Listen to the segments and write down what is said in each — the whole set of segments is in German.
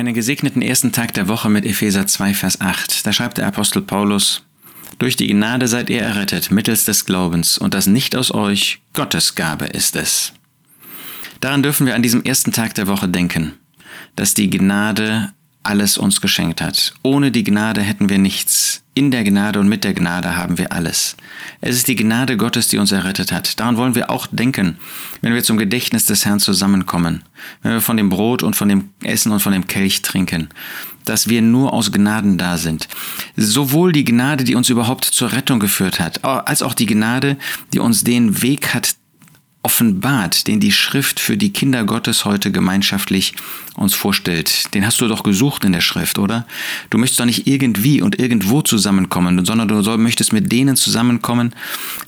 Einen gesegneten ersten Tag der Woche mit Epheser 2, Vers 8. Da schreibt der Apostel Paulus, Durch die Gnade seid ihr errettet, mittels des Glaubens, und das nicht aus euch, Gottes Gabe ist es. Daran dürfen wir an diesem ersten Tag der Woche denken, dass die Gnade alles uns geschenkt hat. Ohne die Gnade hätten wir nichts. In der Gnade und mit der Gnade haben wir alles. Es ist die Gnade Gottes, die uns errettet hat. Daran wollen wir auch denken, wenn wir zum Gedächtnis des Herrn zusammenkommen, wenn wir von dem Brot und von dem Essen und von dem Kelch trinken, dass wir nur aus Gnaden da sind. Sowohl die Gnade, die uns überhaupt zur Rettung geführt hat, als auch die Gnade, die uns den Weg hat offenbart, den die Schrift für die Kinder Gottes heute gemeinschaftlich uns vorstellt. Den hast du doch gesucht in der Schrift, oder? Du möchtest doch nicht irgendwie und irgendwo zusammenkommen, sondern du möchtest mit denen zusammenkommen,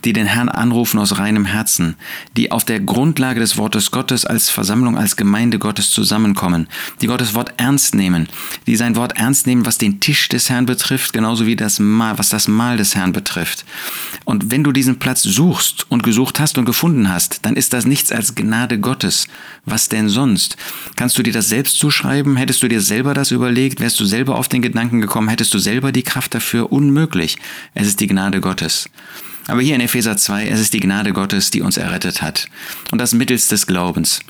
die den Herrn anrufen aus reinem Herzen, die auf der Grundlage des Wortes Gottes als Versammlung, als Gemeinde Gottes zusammenkommen, die Gottes Wort ernst nehmen, die sein Wort ernst nehmen, was den Tisch des Herrn betrifft, genauso wie das Mahl, was das Mahl des Herrn betrifft. Und wenn du diesen Platz suchst und gesucht hast und gefunden hast, dann ist das nichts als Gnade Gottes. Was denn sonst? Kannst du dir das selbst zuschreiben? Hättest du dir selber das überlegt? Wärst du selber auf den Gedanken gekommen? Hättest du selber die Kraft dafür? Unmöglich. Es ist die Gnade Gottes. Aber hier in Epheser 2, es ist die Gnade Gottes, die uns errettet hat. Und das mittels des Glaubens.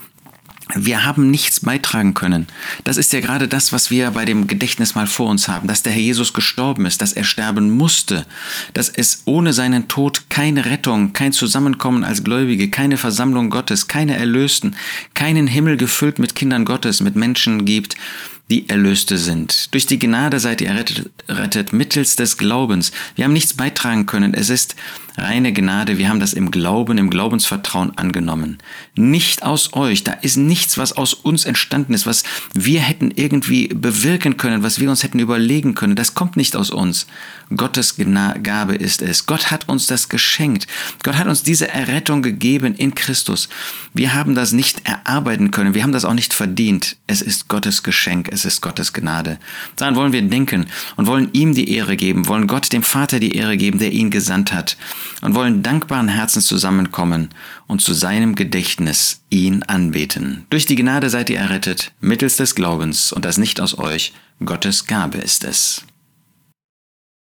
Wir haben nichts beitragen können. Das ist ja gerade das, was wir bei dem Gedächtnis mal vor uns haben, dass der Herr Jesus gestorben ist, dass er sterben musste, dass es ohne seinen Tod keine Rettung, kein Zusammenkommen als Gläubige, keine Versammlung Gottes, keine Erlösten, keinen Himmel gefüllt mit Kindern Gottes, mit Menschen gibt, die Erlöste sind. Durch die Gnade seid ihr errettet, errettet mittels des Glaubens. Wir haben nichts beitragen können. Es ist reine Gnade. Wir haben das im Glauben, im Glaubensvertrauen angenommen. Nicht aus euch. Da ist nichts, was aus uns entstanden ist, was wir hätten irgendwie bewirken können, was wir uns hätten überlegen können. Das kommt nicht aus uns. Gottes Gabe ist es. Gott hat uns das geschenkt. Gott hat uns diese Errettung gegeben in Christus. Wir haben das nicht erarbeiten können. Wir haben das auch nicht verdient. Es ist Gottes Geschenk. Es ist Gottes Gnade. Daran wollen wir denken und wollen ihm die Ehre geben, wollen Gott dem Vater die Ehre geben, der ihn gesandt hat und wollen dankbaren Herzens zusammenkommen und zu seinem Gedächtnis ihn anbeten. Durch die Gnade seid ihr errettet, mittels des Glaubens und das nicht aus euch, Gottes Gabe ist es.